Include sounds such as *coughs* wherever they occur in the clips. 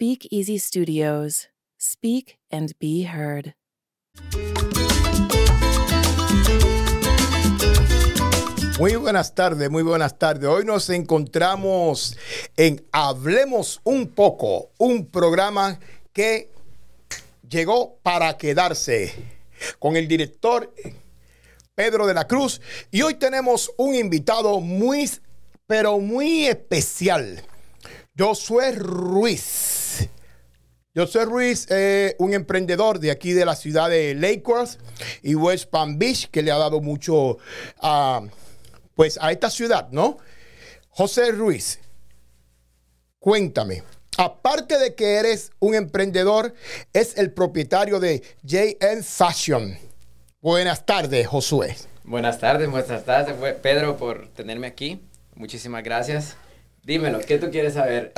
Speak Easy Studios. Speak and be heard. Muy buenas tardes, muy buenas tardes. Hoy nos encontramos en Hablemos un poco, un programa que llegó para quedarse con el director Pedro de la Cruz y hoy tenemos un invitado muy, pero muy especial, Josué Ruiz. Josué Ruiz es un emprendedor de aquí de la ciudad de Lakeworth y West Palm Beach que le ha dado mucho a pues a esta ciudad, ¿no? José Ruiz, cuéntame, aparte de que eres un emprendedor, es el propietario de JN Fashion. Buenas tardes, Josué. Buenas tardes, buenas tardes, Pedro, por tenerme aquí. Muchísimas gracias. Dímelo, ¿qué tú quieres saber?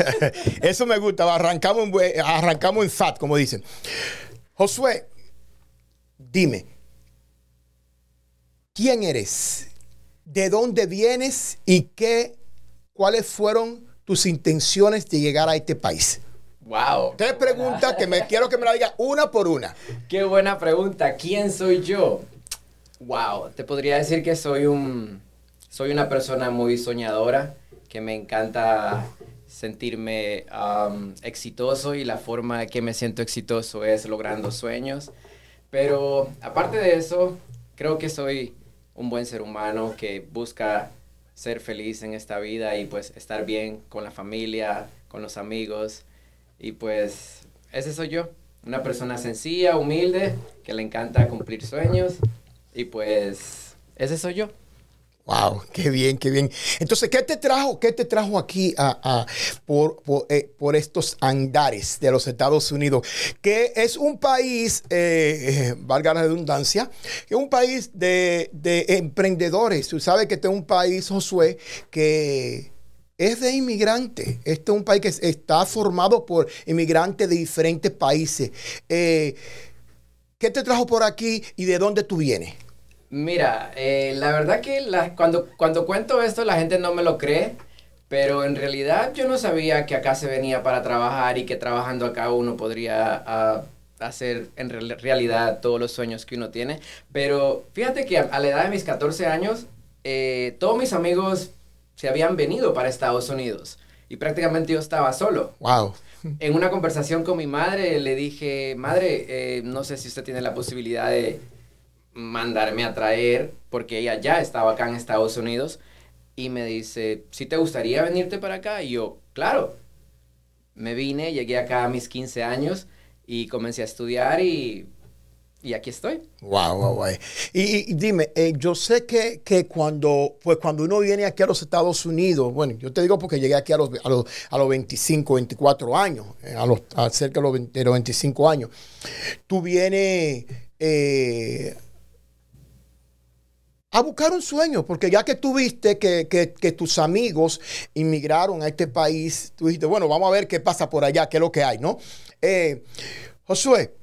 *laughs* Eso me gusta, arrancamos en, arrancamos en FAT, como dicen. Josué, dime, ¿quién eres? de dónde vienes y qué, cuáles fueron tus intenciones de llegar a este país. Wow. Tres preguntas que me quiero que me la diga una por una. Qué buena pregunta. ¿Quién soy yo? Wow. Te podría decir que soy un soy una persona muy soñadora, que me encanta sentirme exitoso y la forma que me siento exitoso es logrando sueños. Pero aparte de eso, creo que soy un buen ser humano que busca ser feliz en esta vida y pues estar bien con la familia, con los amigos. Y pues ese soy yo, una persona sencilla, humilde, que le encanta cumplir sueños. Y pues ese soy yo. Wow, qué bien, qué bien. Entonces, ¿qué te trajo, qué te trajo aquí a, por, eh, por, estos andares de los Estados Unidos? Que es un país, eh, eh, valga la redundancia, que es un país de, emprendedores. Tú sabes que este es un país, Josué, que es de inmigrantes. Este es un país que está formado por inmigrantes de diferentes países. ¿Qué te trajo por aquí y de dónde tú vienes? Mira, eh, la verdad que cuando, cuando cuento esto la gente no me lo cree, pero en realidad yo no sabía que acá se venía para trabajar y que trabajando acá uno podría ah, hacer en realidad todos los sueños que uno tiene. Pero fíjate que a, la edad de mis 14 años, eh, todos mis amigos se habían venido para Estados Unidos y prácticamente yo estaba solo. Wow. En una conversación con mi madre le dije, madre, eh, no sé si usted tiene la posibilidad de mandarme a traer, porque ella ya estaba acá en Estados Unidos, y me dice, si te gustaría venirte para acá? Y yo, claro. Me vine, llegué acá a mis 15 años y comencé a estudiar y, y aquí estoy. Wow, wow, wow. Y, dime, eh, yo sé que, que, cuando, pues cuando uno viene aquí a los Estados Unidos, bueno, yo te digo porque llegué aquí a los, a los, a los 25, 24 años, eh, a los, a cerca de los, de los 25 años, tú vienes... Eh, a buscar un sueño, porque ya que tú viste que, tus amigos inmigraron a este país, tú dijiste, bueno, vamos a ver qué pasa por allá, qué es lo que hay, ¿no? Eh, Josué,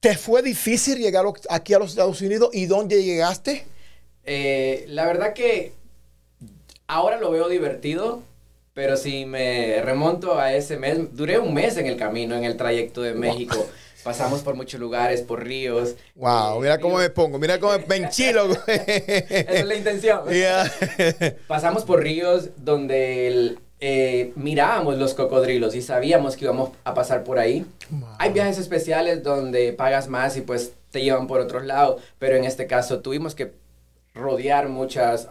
¿te fue difícil llegar aquí a los Estados Unidos y dónde llegaste? Eh, la verdad que ahora lo veo divertido, pero si me remonto a ese mes, duré un mes en el camino, en el trayecto de México. Pasamos por muchos lugares, por ríos. Wow, mira cómo me pongo, mira cómo me enchilo. *laughs* Esa es la intención. *laughs* Pasamos por ríos donde eh, mirábamos los cocodrilos y sabíamos que íbamos a pasar por ahí. Hay viajes especiales donde pagas más y pues te llevan por otros lados, pero en este caso tuvimos que rodear muchas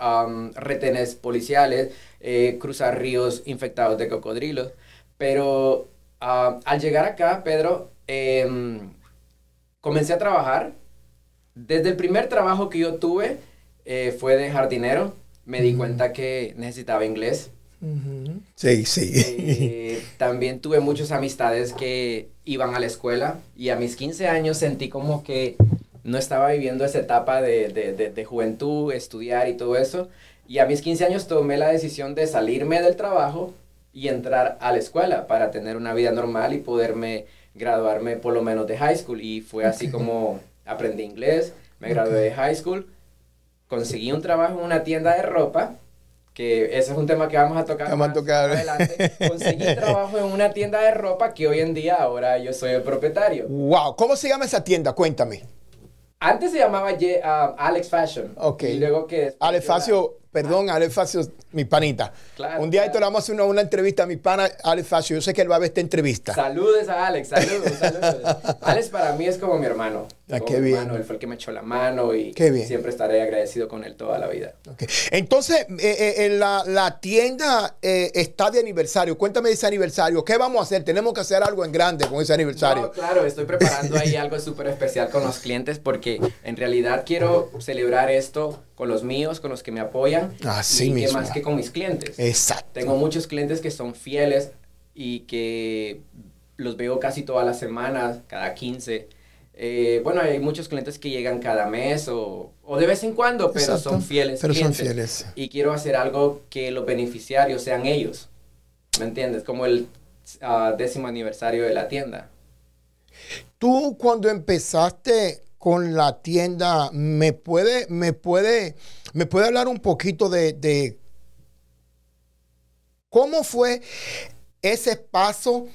retenes policiales, eh, cruzar ríos infectados de cocodrilos. Pero al llegar acá, Pedro, Em, comencé a trabajar. Desde el primer trabajo que yo tuve eh, fue de jardinero. Me di cuenta que necesitaba inglés. Sí, sí. Eh, también tuve muchas amistades que iban a la escuela y a mis 15 años sentí como que no estaba viviendo esa etapa de, de, de, juventud, estudiar y todo eso. Y a mis 15 años tomé la decisión de salirme del trabajo y entrar a la escuela para tener una vida normal y poderme graduarme por lo menos de high school y fue así como aprendí inglés, me gradué de high school, conseguí un trabajo en una tienda de ropa que ese es un tema que vamos a tocar Vamos a más tocar. adelante. Conseguí trabajo en una tienda de ropa que hoy en día ahora yo soy el propietario. Wow. ¿Cómo se llama esa tienda? Cuéntame. Antes se llamaba ah, Alex Fashion. Ok. Y luego que... Alex Facio, perdón, Alex Facio, mi panita. Claro, Un día claro. esto le vamos a hacer una, una entrevista a mi pana Alex Facio. Yo sé que él va a ver esta entrevista. Saludos a Alex, saludos, *laughs* saludos. Alex para mí es como mi hermano. Ah, qué mi bien. hermano, Él fue el que me echó la mano y Qué bien. siempre estaré agradecido con él toda la vida. Entonces, eh, eh, en la, la tienda eh, está de aniversario. Cuéntame de ese aniversario. ¿Qué vamos a hacer? Tenemos que hacer algo en grande con ese aniversario. No, claro, estoy preparando ahí algo súper especial con los clientes porque en realidad quiero celebrar esto con los míos, con los que me apoyan. Así y que mismo. más que con mis clientes. Exacto. Tengo muchos clientes que son fieles y que los veo casi todas las semanas, cada 15. Eh, bueno, hay muchos clientes que llegan cada mes o, o de vez en cuando, pero Exacto. son fieles. Pero son fieles. Y quiero hacer algo que los beneficiarios sean ellos. ¿Me entiendes? Como el ah, décimo aniversario de la tienda. Tú cuando empezaste con la tienda, ¿me puede, me puede, me puede hablar un poquito de, cómo fue ese paso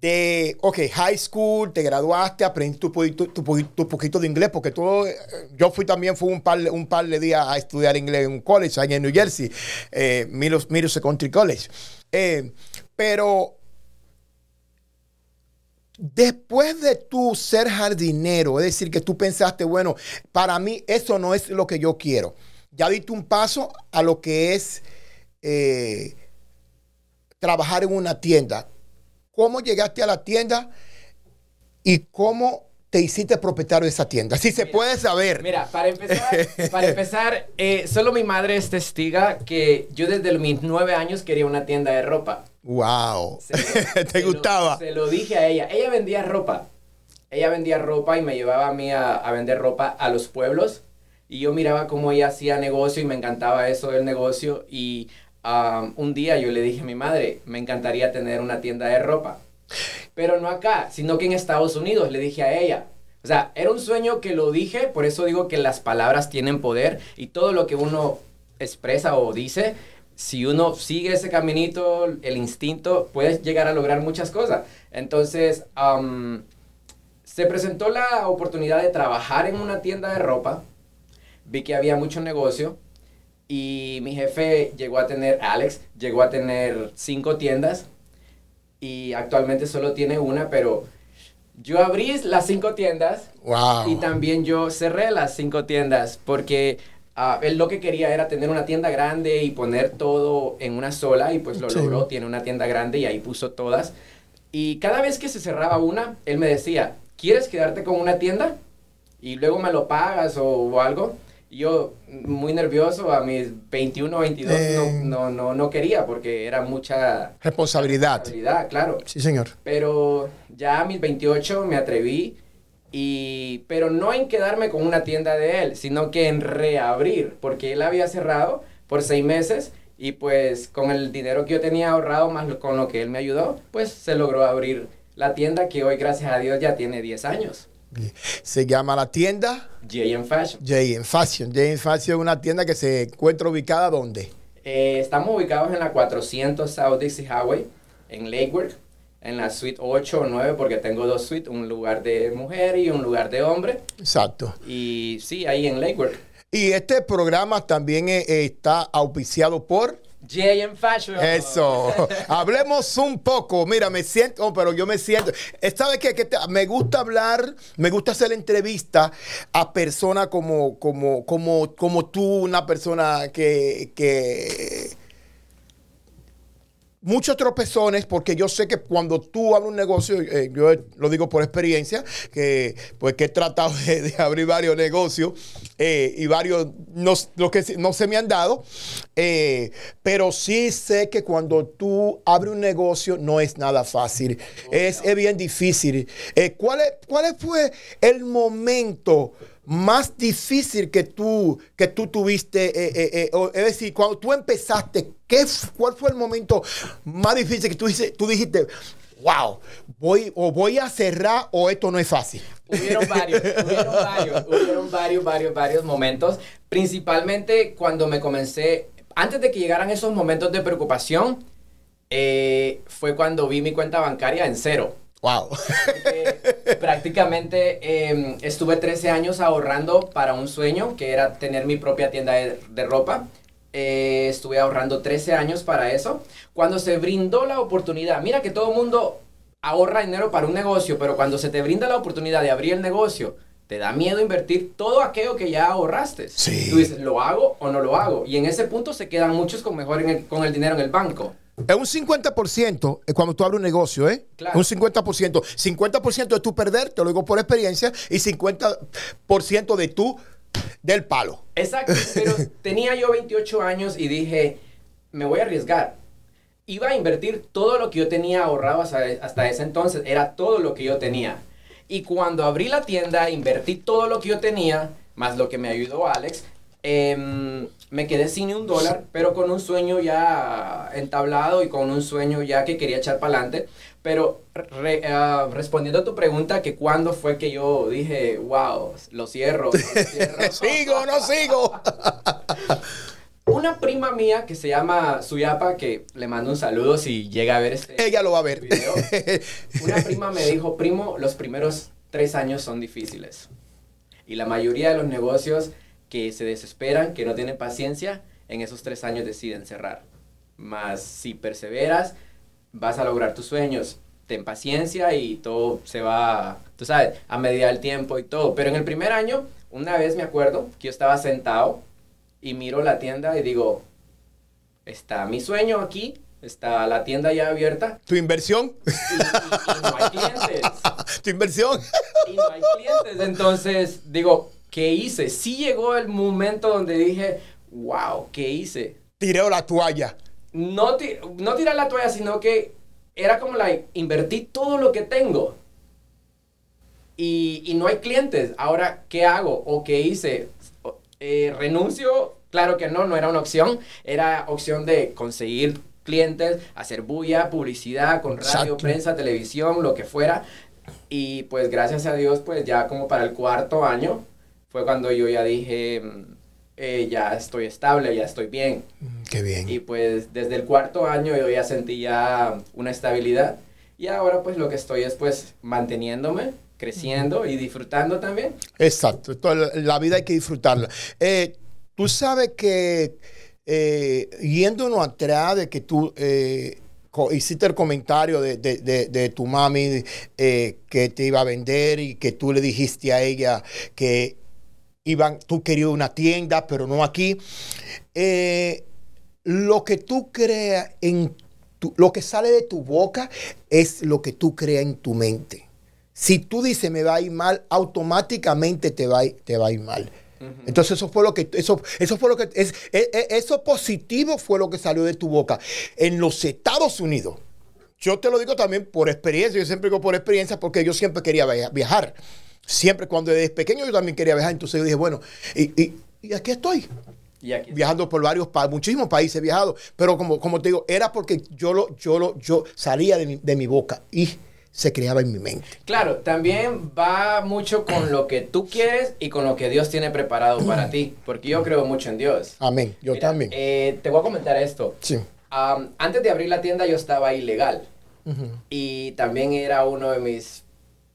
de, ok, high school, te graduaste, aprendiste tu, tu, tu poquito de inglés, porque tú, yo fui también, fui un par, un par de días a estudiar inglés en un college en New Jersey, eh, Middle, Middle Country College. Eh, pero Después de tú ser jardinero, es decir, que tú pensaste, bueno, para mí eso no es lo que yo quiero. Ya diste un paso a lo que es eh, trabajar en una tienda. ¿Cómo llegaste a la tienda y cómo te hiciste propietario de esa tienda? Si se Mira, puede saber. Mira, para empezar, para *laughs* empezar eh, solo mi madre es testiga que yo desde mis nueve años quería una tienda de ropa. Wow. Lo- *laughs* ¿Te lo- gustaba? se lo dije a ella. Ella vendía ropa. Ella vendía ropa y me llevaba a mí a, a vender ropa a los pueblos. Y yo miraba cómo ella hacía negocio y me encantaba eso del negocio. Y um, un día yo le dije a mi madre, me encantaría tener una tienda de ropa. Pero no acá, sino que en Estados Unidos, le dije a ella. O sea, era un sueño que lo dije, por eso digo que las palabras tienen poder y todo lo que uno expresa o dice, si uno sigue ese caminito, el instinto, puedes llegar a lograr muchas cosas. Entonces, se presentó la oportunidad de trabajar en una tienda de ropa, vi que había mucho negocio y mi jefe llegó a tener, Alex, llegó a tener cinco tiendas y actualmente solo tiene una, pero yo abrí las cinco tiendas Wow. y también yo cerré las cinco tiendas porque ah, él lo que quería era tener una tienda grande y poner todo en una sola y pues lo Sí. logró, tiene una tienda grande y ahí puso todas. Y cada vez que se cerraba una, él me decía, ¿quieres quedarte con una tienda? Y luego me lo pagas o, o algo. Y yo, muy nervioso, a mis 21, 22, Eh. no, no, no, no quería porque era mucha Responsabilidad. habilidad, claro. Sí, señor. Pero ya a mis 28 me atreví y pero no en quedarme con una tienda de él, sino que en reabrir, porque él había cerrado por seis meses y pues con el dinero que yo tenía ahorrado más con lo que él me ayudó, pues se logró abrir la tienda que hoy gracias a Dios ya tiene 10 años. Se llama la tienda JM Fashion. J.M. Fashion. J.M. Fashion es una tienda que se encuentra ubicada ¿dónde? Eh, estamos ubicados en la 400 South Dixie Highway, en Lakewood, en la suite 8 o 9, porque tengo dos suites, un lugar de mujer y un lugar de hombre. Exacto. Y sí, ahí en Lakewood. Y este programa también eh, está auspiciado por JM Fashion. eso. *laughs* Hablemos un poco. Mira, me siento, oh, pero yo me siento. ¿Sabes qué? Que te- me gusta hablar, me gusta hacer entrevistas a personas como, como, como, como tú, una persona que, que muchos tropezones porque yo sé que cuando tú abres un negocio, eh, yo lo digo por experiencia, que pues que he tratado de, abrir varios negocios eh, y varios no, lo que no se me han dado, eh, pero sí sé que cuando tú abres un negocio no es nada fácil, es, es bien difícil. ¿cuál, es- ¿Cuál fue el momento? Más difícil que tú, que tú tuviste, eh, eh, eh, es decir, cuando tú empezaste, ¿qué, ¿cuál fue el momento más difícil que tú, tú dijiste, wow, voy, o voy a cerrar o esto no es fácil? Hubieron varios, hubieron varios, hubieron varios, varios, varios momentos. Principalmente cuando me comencé antes de que llegaran esos momentos de preocupación, eh, fue cuando vi mi cuenta bancaria en cero. Wow. Porque prácticamente em, estuve 13 años ahorrando para un sueño, que era tener mi propia tienda de, de ropa. Eh, estuve ahorrando 13 años para eso. Cuando se brindó la oportunidad, mira que todo el mundo ahorra dinero para un negocio, pero cuando se te brinda la oportunidad de abrir el negocio, te da miedo invertir todo aquello que ya ahorraste. Sí. Tú dices, ¿lo hago o no lo hago? Y en ese punto se quedan muchos con mejor en el- con el dinero en el banco. Es un 50% es cuando tú abres un negocio, ¿eh? Claro. Un 50%. 50% de tu perder, te lo digo por experiencia, y 50% de tu del palo. Exacto, *laughs* pero tenía yo 28 años y dije, me voy a arriesgar. Iba a invertir todo lo que yo tenía ahorrado hasta, hasta ese entonces, era todo lo que yo tenía. Y cuando abrí la tienda, invertí todo lo que yo tenía, más lo que me ayudó Alex, em, me quedé sin un dólar, pero con un sueño ya entablado y con un sueño ya que quería echar para adelante. Pero re- ah, respondiendo a tu pregunta, que cuándo fue que yo dije, wow, lo cierro. lo cierro". *laughs* ¿Sigo no sigo? *laughs* Una prima mía que se llama Suyapa, que le mando un saludo si llega a ver este *laughs* Ella lo va a ver. video. Una prima me dijo, primo, los primeros tres años son difíciles. Y la mayoría de los negocios que se desesperan, que no tienen paciencia, en esos tres años deciden cerrar. Mas si perseveras, vas a lograr tus sueños. Ten paciencia y todo se va, tú sabes, a medida del tiempo y todo. Pero en el primer año, una vez me acuerdo que yo estaba sentado y miro la tienda y digo, está mi sueño aquí, está la tienda ya abierta ¿Tu inversión? y, y- y no hay clientes. *laughs* ¿Tu inversión? Y no hay clientes. Entonces, digo, ¿qué hice? Sí llegó el momento donde dije, wow, ¿qué hice? Tiré la toalla. No, no tirar la toalla, sino que era como la, invertí todo lo que tengo. Y, y no hay clientes. Ahora, ¿qué hago? ¿O qué hice? Eh, ¿Renuncio? Claro que no, no era una opción. Era opción de conseguir clientes, hacer bulla, publicidad con radio, Exacto. prensa, televisión, lo que fuera. Y pues gracias a Dios, pues ya como para el cuarto año, fue cuando yo ya dije, mm, eh, ya estoy estable, ya estoy bien. Mm, Qué bien. Y pues desde el cuarto año yo ya sentí ya una estabilidad. Y ahora pues lo que estoy es pues manteniéndome, creciendo y disfrutando también. Exacto. Esto, la- vida hay que disfrutarla. Eh, tú sabes que eh, yéndonos atrás de que tú eh, hiciste el comentario de, de- de- de tu mami eh, que te iba a vender y que tú le dijiste a ella que iban, tú querías una tienda, pero no aquí. Eh, lo que tú creas en tu- lo que sale de tu boca es lo que tú creas en tu mente. Si tú dices me va a ir mal, automáticamente te va a ir, te va a ir mal. Entonces eso fue lo que eso eso fue lo que es, eso positivo fue lo que salió de tu boca en los Estados Unidos. Yo te lo digo también por experiencia, yo siempre digo por experiencia porque yo siempre quería via- viajar. Siempre cuando desde pequeño yo también quería viajar, entonces yo dije, bueno, y, y- y aquí estoy Y aquí viajando por varios pa- muchísimos países he viajado, pero como, como te digo, era porque yo lo, yo lo, yo salía de mi, de mi boca y se creaba en mi mente. Claro, también va mucho con lo que tú quieres y con lo que Dios tiene preparado para ti, porque yo creo mucho en Dios. Amén. Yo Mira, también. eh, te voy a comentar esto. sí. Antes de abrir la tienda yo estaba ilegal y también era uno de mis,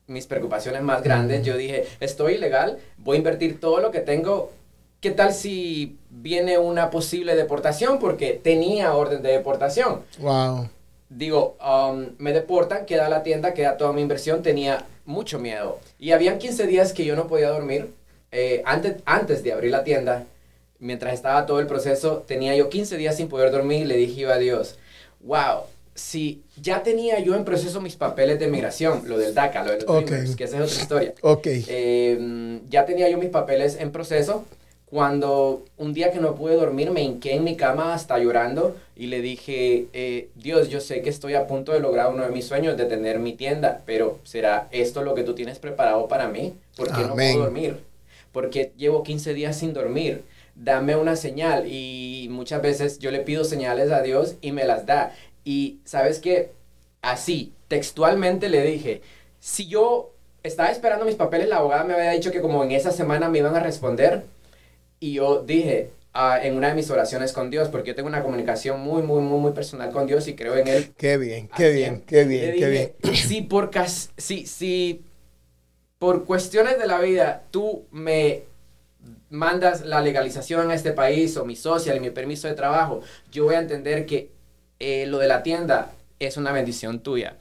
mis preocupaciones más grandes. Yo dije, estoy ilegal, voy a invertir todo lo que tengo. ¿Qué tal si viene una posible deportación? Porque tenía orden de deportación. Wow. Digo, um, me deportan, queda la tienda, queda toda mi inversión, tenía mucho miedo. Y habían 15 días que yo no podía dormir. Eh, antes, antes de abrir la tienda, mientras estaba todo el proceso, tenía yo 15 días sin poder dormir y le dije yo a Dios, wow, si ya tenía yo en proceso mis papeles de migración, lo del DACA, lo de los Ok. Dreamers, que esa es otra historia. Ok. Eh, ya tenía yo mis papeles en proceso. Cuando un día que no pude dormir, me hinqué en mi cama hasta llorando y le dije, eh, Dios, yo sé que estoy a punto de lograr uno de mis sueños de tener mi tienda, pero ¿será esto lo que tú tienes preparado para mí? ¿Por qué no puedo dormir? Porque llevo 15 días sin dormir. Dame una señal y muchas veces yo le pido señales a Dios y me las da. Y sabes que así, textualmente le dije, si yo estaba esperando mis papeles, la abogada me había dicho que como en esa semana me iban a responder. Y yo dije, ah, en una de mis oraciones con Dios, porque yo tengo una comunicación muy, muy, muy, muy personal con Dios y creo en Él. Qué bien, qué bien, qué bien, qué bien. *clears throat* Si por, cas- si, si por cuestiones de la vida tú me mandas la legalización a este país o mi social y mi permiso de trabajo, yo voy a entender que eh, lo de la tienda es una bendición tuya.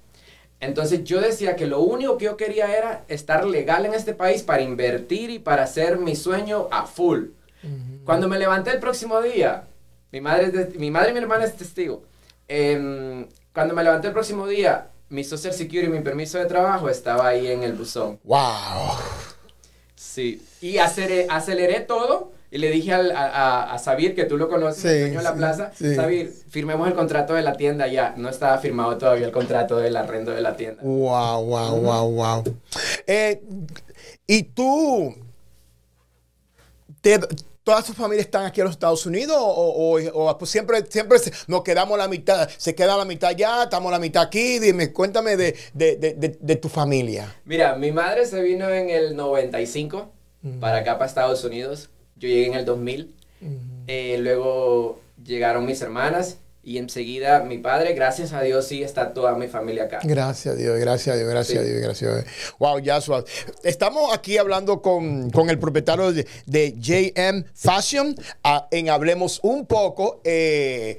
Entonces yo decía que lo único que yo quería era estar legal en este país para invertir y para hacer mi sueño a full. Cuando me levanté el próximo día, mi madre, de- mi madre y mi hermana es testigo. Em, cuando me levanté el próximo día, mi Social Security, mi permiso de trabajo estaba ahí en el buzón. Wow. Sí. Y aceleré, aceleré todo y le dije al- a, a, Sabir, que tú lo conoces, Sí, el dueño de la sí, plaza, sí. Sabir, firmemos el contrato de la tienda ya. No estaba firmado todavía el contrato del arrendo de la tienda. Wow, wow, wow, wow. Eh, y tú, te- ¿todas tus familias están aquí en los Estados Unidos o, o- o, pues siempre, siempre nos quedamos la mitad, se queda la mitad allá, estamos la mitad aquí? Dime, cuéntame de, de- de- de- de tu familia. Mira, mi madre se vino en el 95 para acá, para Estados Unidos. Yo llegué en el 2000. Eh, luego llegaron mis hermanas y enseguida mi padre, gracias a Dios, sí está toda mi familia acá. Gracias a Dios, gracias a Dios, gracias Sí. a Dios, gracias a Dios. Wow, Yasua. Estamos aquí hablando con, con el propietario de, de JM Fashion ah, en Hablemos un poco. eh,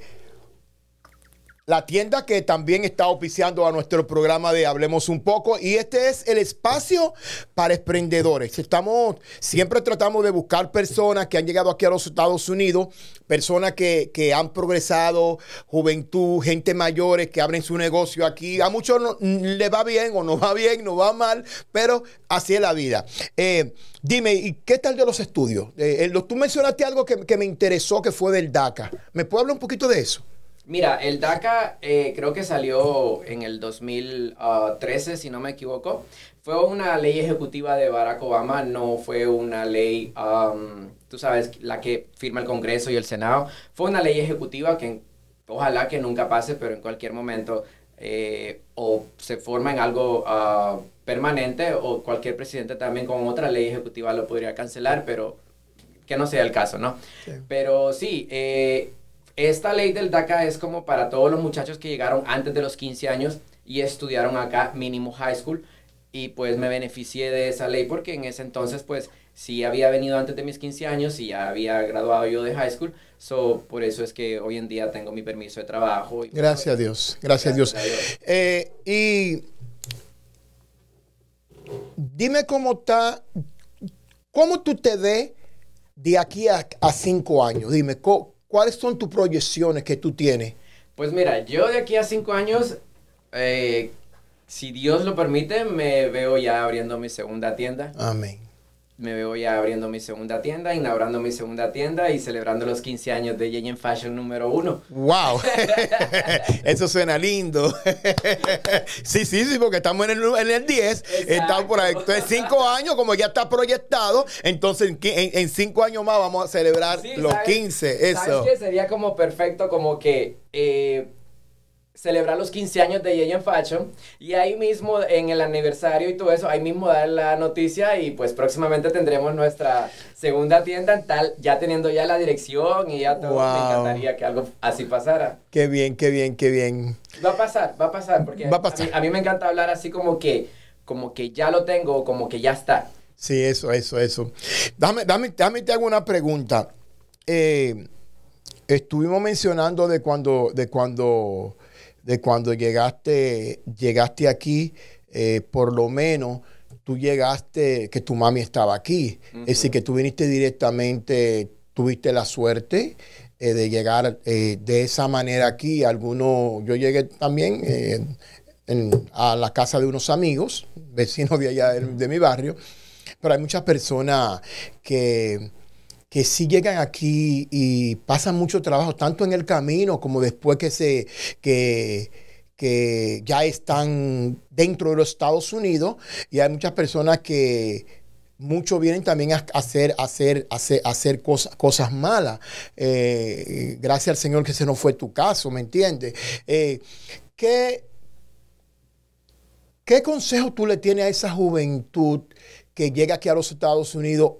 la tienda que también está oficiando a nuestro programa de Hablemos un poco y este es el espacio para emprendedores. Estamos, siempre tratamos de buscar personas que han llegado aquí a los Estados Unidos, personas que, que han progresado, juventud, gente mayores que abren su negocio aquí. A muchos no- le va bien o no va bien, no va mal, pero así es la vida. Eh, dime, ¿y qué tal de los estudios? Eh, tú mencionaste algo que, que me interesó que fue del DACA. ¿Me puede hablar un poquito de eso? Mira, el DACA eh, creo que salió en el 2013, si no me equivoco. Fue una ley ejecutiva de Barack Obama, no fue una ley, um, tú sabes, la que firma el Congreso y el Senado. Fue una ley ejecutiva que ojalá que nunca pase, pero en cualquier momento eh, o se forma en algo ah, permanente o cualquier presidente también con otra ley ejecutiva lo podría cancelar, pero que no sea el caso, ¿no? Sí. Pero sí, eh, esta ley del DACA es como para todos los muchachos que llegaron antes de los 15 años y estudiaron acá mínimo high school y pues me beneficié de esa ley porque en ese entonces pues sí había venido antes de mis 15 años y ya había graduado yo de high school, so por eso es que hoy en día tengo mi permiso de trabajo. Y, Gracias a Dios, gracias, a Dios. A Dios. Eh, y dime cómo está, cómo tú te ves de aquí a, a cinco años. Dime, co- ¿cuáles son tus proyecciones que tú tienes? Pues mira, yo de aquí a 5 años, eh, si Dios lo permite, me veo ya abriendo mi segunda tienda. Amén. Me veo ya abriendo mi segunda tienda, inaugurando mi segunda tienda y celebrando los 15 años de J&M Fashion número uno. Wow, *laughs* eso suena lindo. *laughs* sí, sí, sí, porque estamos en el, en el 10, estamos por ahí. Entonces, cinco años, como ya está proyectado, entonces en, cinco años más vamos a celebrar Sí, los ¿sabes? 15. Eso. ¿Sabes qué? Sería como perfecto como que eh, celebrar los 15 años de J&M Fashion y ahí mismo en el aniversario y todo eso, ahí mismo dar la noticia y pues próximamente tendremos nuestra segunda tienda en tal, ya teniendo ya la dirección y ya todo. Wow. Me encantaría que algo así pasara. Qué bien, qué bien, qué bien. Va a pasar, va a pasar, porque Va a pasar. mí, a mí me encanta hablar así como que, como que ya lo tengo, como que ya está. Sí, eso, eso, eso. Dame, dame, dame, te hago una pregunta. Eh, estuvimos mencionando de cuando, de cuando, de cuando llegaste, llegaste aquí, eh, por lo menos tú llegaste, que tu mami estaba aquí. Es decir, que tú viniste directamente, tuviste la suerte eh, de llegar eh, de esa manera aquí. Algunos, yo llegué también en- a la casa de unos amigos, vecinos de allá de, de mi barrio, pero hay muchas personas que, que sí llegan aquí y pasan mucho trabajo, tanto en el camino como después que se que, que ya están dentro de los Estados Unidos. Y hay muchas personas que muchos vienen también a hacer, hacer, hacer, hacer cosas, cosas malas. Eh, gracias al Señor que ese no fue tu caso, ¿me entiendes? Eh, ¿qué, ¿Qué consejo tú le tienes a esa juventud que llega aquí a los Estados Unidos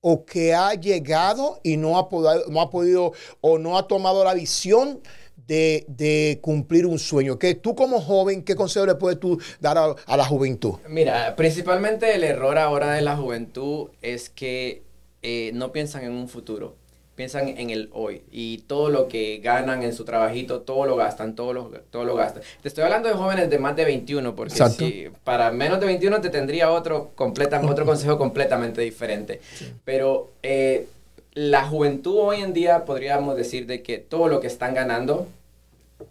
o que ha llegado y no ha, podido, no ha podido o no ha tomado la visión de, cumplir un sueño? que tú como joven, qué consejo le puedes tú dar a, a, la juventud? Mira, principalmente el error ahora de la juventud es que eh, no piensan en un futuro piensan en el hoy y todo lo que ganan en su trabajito, todo lo gastan, todo lo, todo lo gastan. Te estoy hablando de jóvenes de más de 21, porque si para menos de 21 te tendría otro, completa, otro consejo completamente diferente. Pero eh, la juventud hoy en día podríamos decir de que todo lo que están ganando,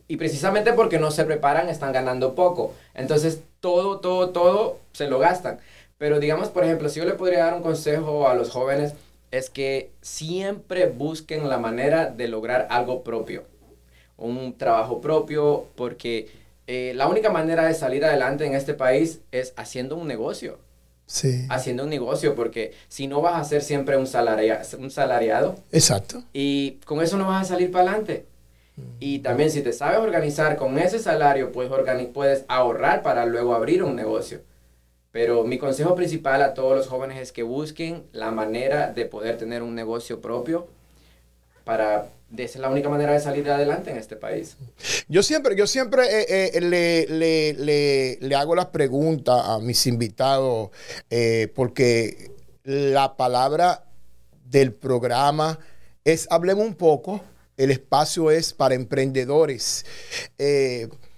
y precisamente porque no se preparan, están ganando poco. Entonces, todo, todo, todo se lo gastan. Pero digamos, por ejemplo, si yo le podría dar un consejo a los jóvenes, es que siempre busquen la manera de lograr algo propio, un trabajo propio, porque eh, la única manera de salir adelante en este país es haciendo un negocio. Sí. Haciendo un negocio, porque si no vas a ser siempre un, un salariado. Exacto. Y con eso no vas a salir para adelante. Y también si te sabes organizar con ese salario, puedes, puedes ahorrar para luego abrir un negocio. Pero mi consejo principal a todos los jóvenes es que busquen la manera de poder tener un negocio propio para es la única manera de salir adelante en este país. Yo siempre, yo siempre eh, eh, le, le, le, le, hago las preguntas a mis invitados eh, porque la palabra del programa es hablemos un poco. El espacio es para emprendedores.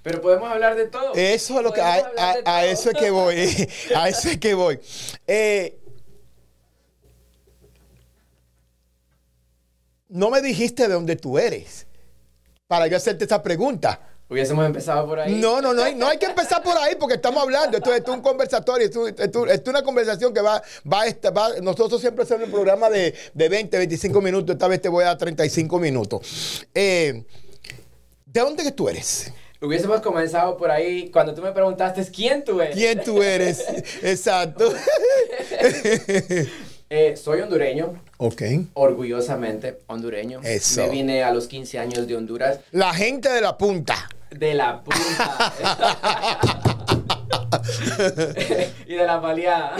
Pero podemos hablar de todo. Eso es lo que a, a, eso es que voy. *laughs* a eso es que voy. Eh, no me dijiste de dónde tú eres para yo hacerte esta pregunta. Hubiésemos empezado por ahí. No, no, no hay, no hay que empezar por ahí porque estamos hablando. Esto, es un conversatorio, esto, es una conversación que va, va, va, nosotros siempre hacemos un programa de, de, 20, 25 minutos. Esta vez te voy a dar 35 minutos. Eh, ¿De dónde que tú eres? Hubiésemos comenzado por ahí cuando tú me preguntaste quién tú eres. ¿Quién tú eres? *laughs* Exacto. *laughs* eh, soy hondureño. Ok. Orgullosamente hondureño. Eso. Me vine a los 15 años de Honduras. La gente de la punta. De la punta. *laughs* y de la baleada.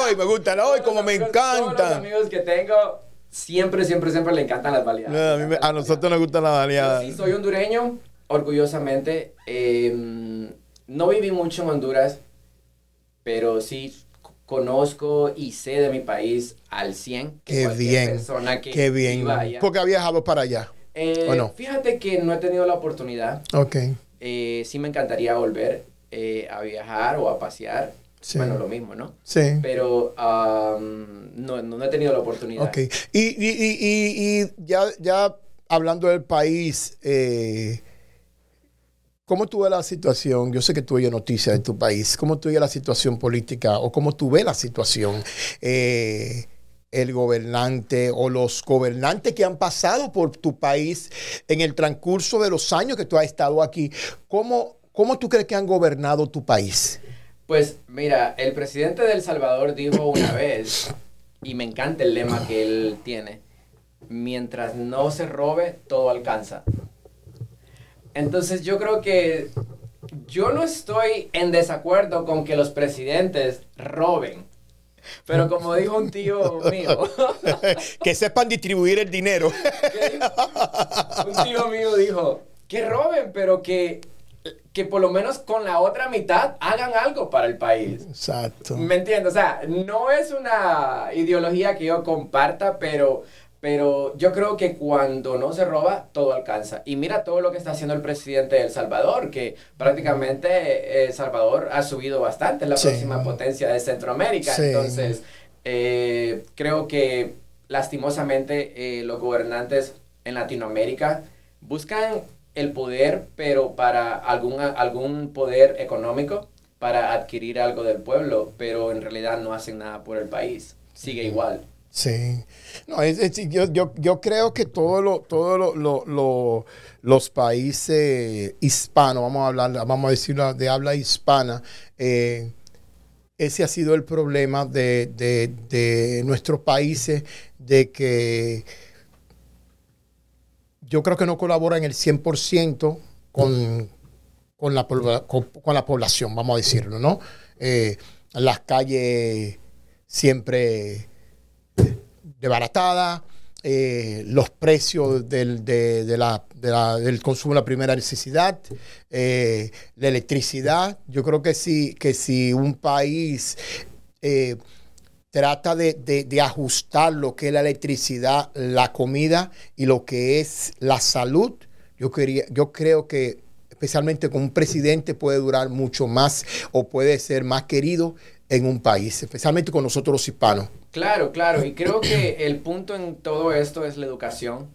Hoy me gusta, hoy como me encanta. Todos los amigos que tengo siempre, siempre, siempre le encantan las baleadas. a, a, nosotros nos gustan las baleadas. Sí, soy hondureño orgullosamente, em, no viví mucho en Honduras, pero sí conozco y sé de mi país al 100. Qué bien. Persona que qué bien. Porque ha viajado para allá. Eh, Fíjate que no he tenido la oportunidad. Ok. Eh, sí me encantaría volver eh, a viajar o a pasear. Bueno, lo mismo, ¿no? Sí. Pero no, no, he tenido la oportunidad. Ok. Y, y, y, y ya, ya hablando del país, eh, ¿Cómo tú ves la situación? Yo sé que tú oyes noticias de tu país. ¿Cómo tú ves la situación política o cómo tú ves la situación? Eh, el gobernante o los gobernantes que han pasado por tu país en el transcurso de los años que tú has estado aquí, ¿cómo, cómo tú crees que han gobernado tu país? Pues mira, el presidente de El Salvador dijo una *clears throat* vez, y me encanta el lema que él tiene, mientras no se robe, todo alcanza. Entonces yo creo que yo no estoy en desacuerdo con que los presidentes roben. Pero como dijo un tío mío, *laughs* que sepan distribuir el dinero. *laughs* un tío mío dijo, que roben, pero que, que por lo menos con la otra mitad hagan algo para el país. Exacto. ¿Me entiendes? O sea, no es una ideología que yo comparta, pero pero yo creo que cuando no se roba, todo alcanza. Y mira todo lo que está haciendo el presidente de El Salvador, que prácticamente eh, El Salvador ha subido bastante, es la próxima potencia de Centroamérica. Entonces, eh, creo que lastimosamente eh, los gobernantes en Latinoamérica buscan el poder, pero para algún, algún poder económico, para adquirir algo del pueblo, pero en realidad no hacen nada por el país. Sigue igual. Sí. No, yo, yo, creo que todos todo lo, los países hispanos, vamos a hablar, vamos a decir de habla hispana, eh, ese ha sido el problema de, de, nuestros países, de que yo creo que no colaboran el 100% con, con, la, con, la población, vamos a decirlo, ¿no? Eh, las calles siempre desbaratada, eh, los precios del, del consumo de la primera necesidad, eh, la electricidad. Yo creo que si, que si un país eh, trata de, de- de ajustar lo que es la electricidad, la comida y lo que es la salud, yo, quería, yo creo que especialmente con un presidente puede durar mucho más o puede ser más querido en un país, especialmente con nosotros los hispanos. Claro, claro, y creo que el punto en todo esto es la educación,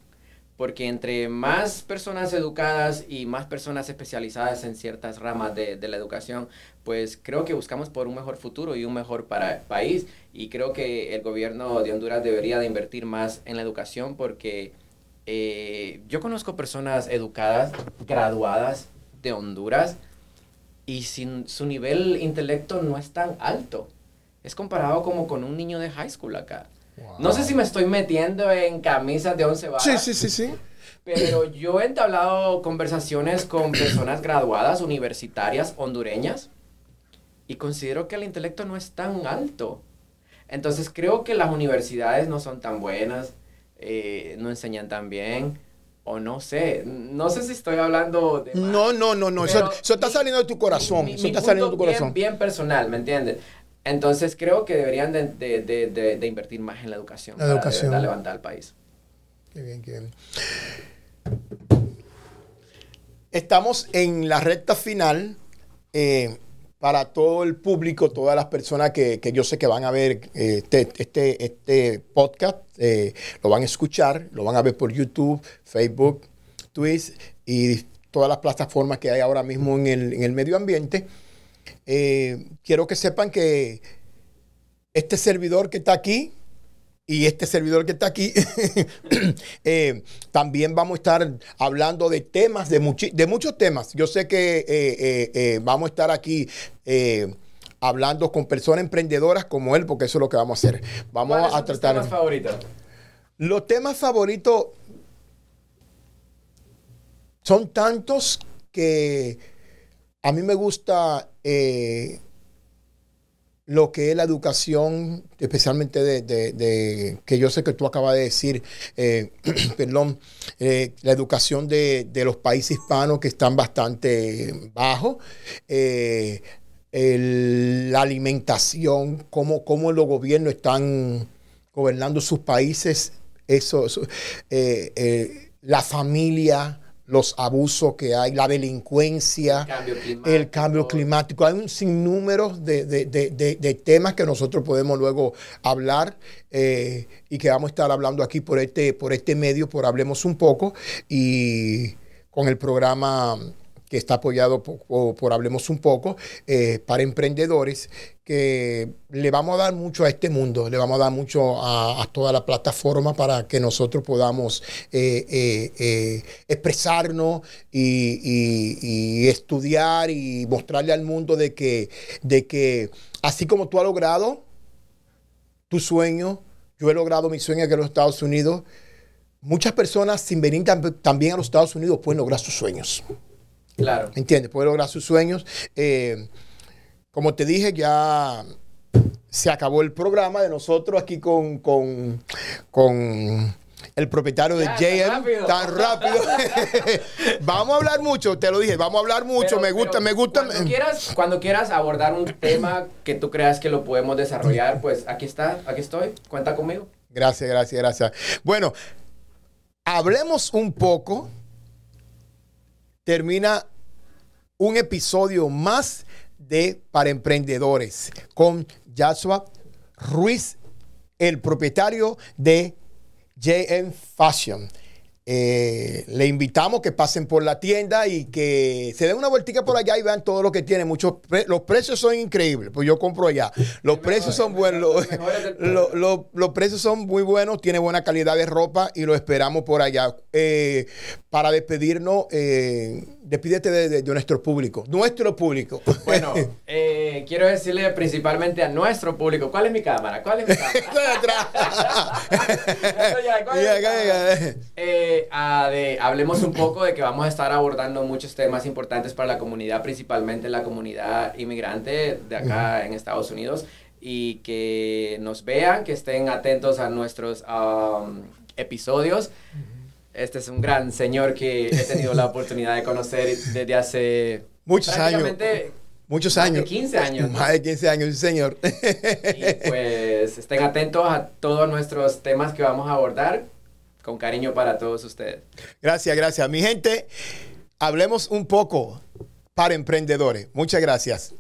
porque entre más personas educadas y más personas especializadas en ciertas ramas de, la educación, pues creo que buscamos por un mejor futuro y un mejor para país, y creo que el gobierno de Honduras debería de invertir más en la educación porque eh, yo conozco personas educadas, graduadas de Honduras, y sin, su nivel intelecto no es tan alto. Es comparado como con un niño de high school acá. No sé si me estoy metiendo en camisas de once varas. Sí, sí, sí, sí. Pero yo he entablado conversaciones con personas graduadas, universitarias, hondureñas, y considero que el intelecto no es tan alto. Entonces creo que las universidades no son tan buenas, eh, no enseñan tan bien, o no sé, no sé si estoy hablando de... No, no, no, no. Eso, eso está saliendo de tu corazón. mi- eso mi está saliendo de tu punto corazón. Bien, bien personal, ¿me entiendes? Entonces creo que deberían de, de- de- de- de invertir más en la educación. La para educación. levantar al país. Qué bien, qué bien. Estamos en la recta final. eh, para todo el público, todas las personas que, que yo sé que van a ver eh, este, este, este podcast, eh, lo van a escuchar, lo van a ver por YouTube, Facebook, Twitch y todas las plataformas que hay ahora mismo en el, en el medio ambiente. Eh, quiero que sepan que este servidor que está aquí y este servidor que está aquí, *coughs* eh, también vamos a estar hablando de temas, de, muchi- de muchos temas. Yo sé que eh, vamos a estar aquí hablando con personas emprendedoras como él, porque eso es lo que vamos a hacer. Vamos ¿Cuáles a son tus tratar... temas favoritos? Los temas favoritos son tantos que a mí me gusta eh, lo que es la educación, especialmente de, que yo sé que tú acabas de decir, eh, *clears throat* perdón, eh, la educación de, los países hispanos que están bastante bajos. la alimentación, cómo, cómo los gobiernos están gobernando sus países, eso, la familia, los abusos que hay, la delincuencia, Cambio climático. el cambio climático. Hay un sinnúmero de, de- de- de- de temas que nosotros podemos luego hablar eh, y que vamos a estar hablando aquí por este, por este medio, por Hablemos un poco y con el programa que está apoyado por, Hablemos un poco eh, para emprendedores que le vamos a dar mucho a este mundo, le vamos a dar mucho a, a toda la plataforma para que nosotros podamos eh, eh, expresarnos y, estudiar y mostrarle al mundo de que, de que así como tú has logrado tu sueño, yo he logrado mi sueño aquí en los Estados Unidos, muchas personas sin venir tam- también a los Estados Unidos pueden lograr sus sueños. Claro. ¿Entiendes? Puede lograr sus sueños. Eh, como te dije, ya se acabó el programa de nosotros aquí con, con, con el propietario de Ya, tan JM. rápido. Tan rápido. *laughs* vamos a hablar mucho, te lo dije, vamos a hablar mucho. Pero- me gusta, me gusta. Cuando quieras, cuando quieras abordar un tema que tú creas que lo podemos desarrollar, pues aquí está, aquí estoy, cuenta conmigo. Gracias, gracias, gracias. Bueno, hablemos un poco. Termina un episodio más de Para Emprendedores con Joshua Ruiz, el propietario de JM Fashion. Eh, le invitamos que pasen por la tienda y que se den una vueltica por allá y vean todo lo que tiene. Muchos pre- los precios son increíbles, pues yo compro allá. Los precios son buenos. Los, el mejor es del pueblo. lo- lo- los precios son muy buenos, tiene buena calidad de ropa y lo esperamos por allá. Eh, para despedirnos, eh, despídete de, de- de nuestro público. Nuestro público. Bueno, *laughs* eh, quiero decirle principalmente a nuestro público, ¿cuál es mi cámara? ¿Cuál es mi cámara? Eh, ah, de- hablemos un poco de que vamos a estar abordando muchos temas importantes para la comunidad, principalmente la comunidad inmigrante de acá en Estados Unidos. y que nos vean, que estén atentos a nuestros um, episodios. Este es un gran señor que he tenido la oportunidad de conocer desde hace Muchos años. Muchos más de años. 15 años. Más de 15 años, sí, señor. Y pues estén atentos a todos nuestros temas que vamos a abordar. Con cariño para todos ustedes. Gracias, gracias. Mi gente, hablemos un poco para emprendedores. Muchas gracias.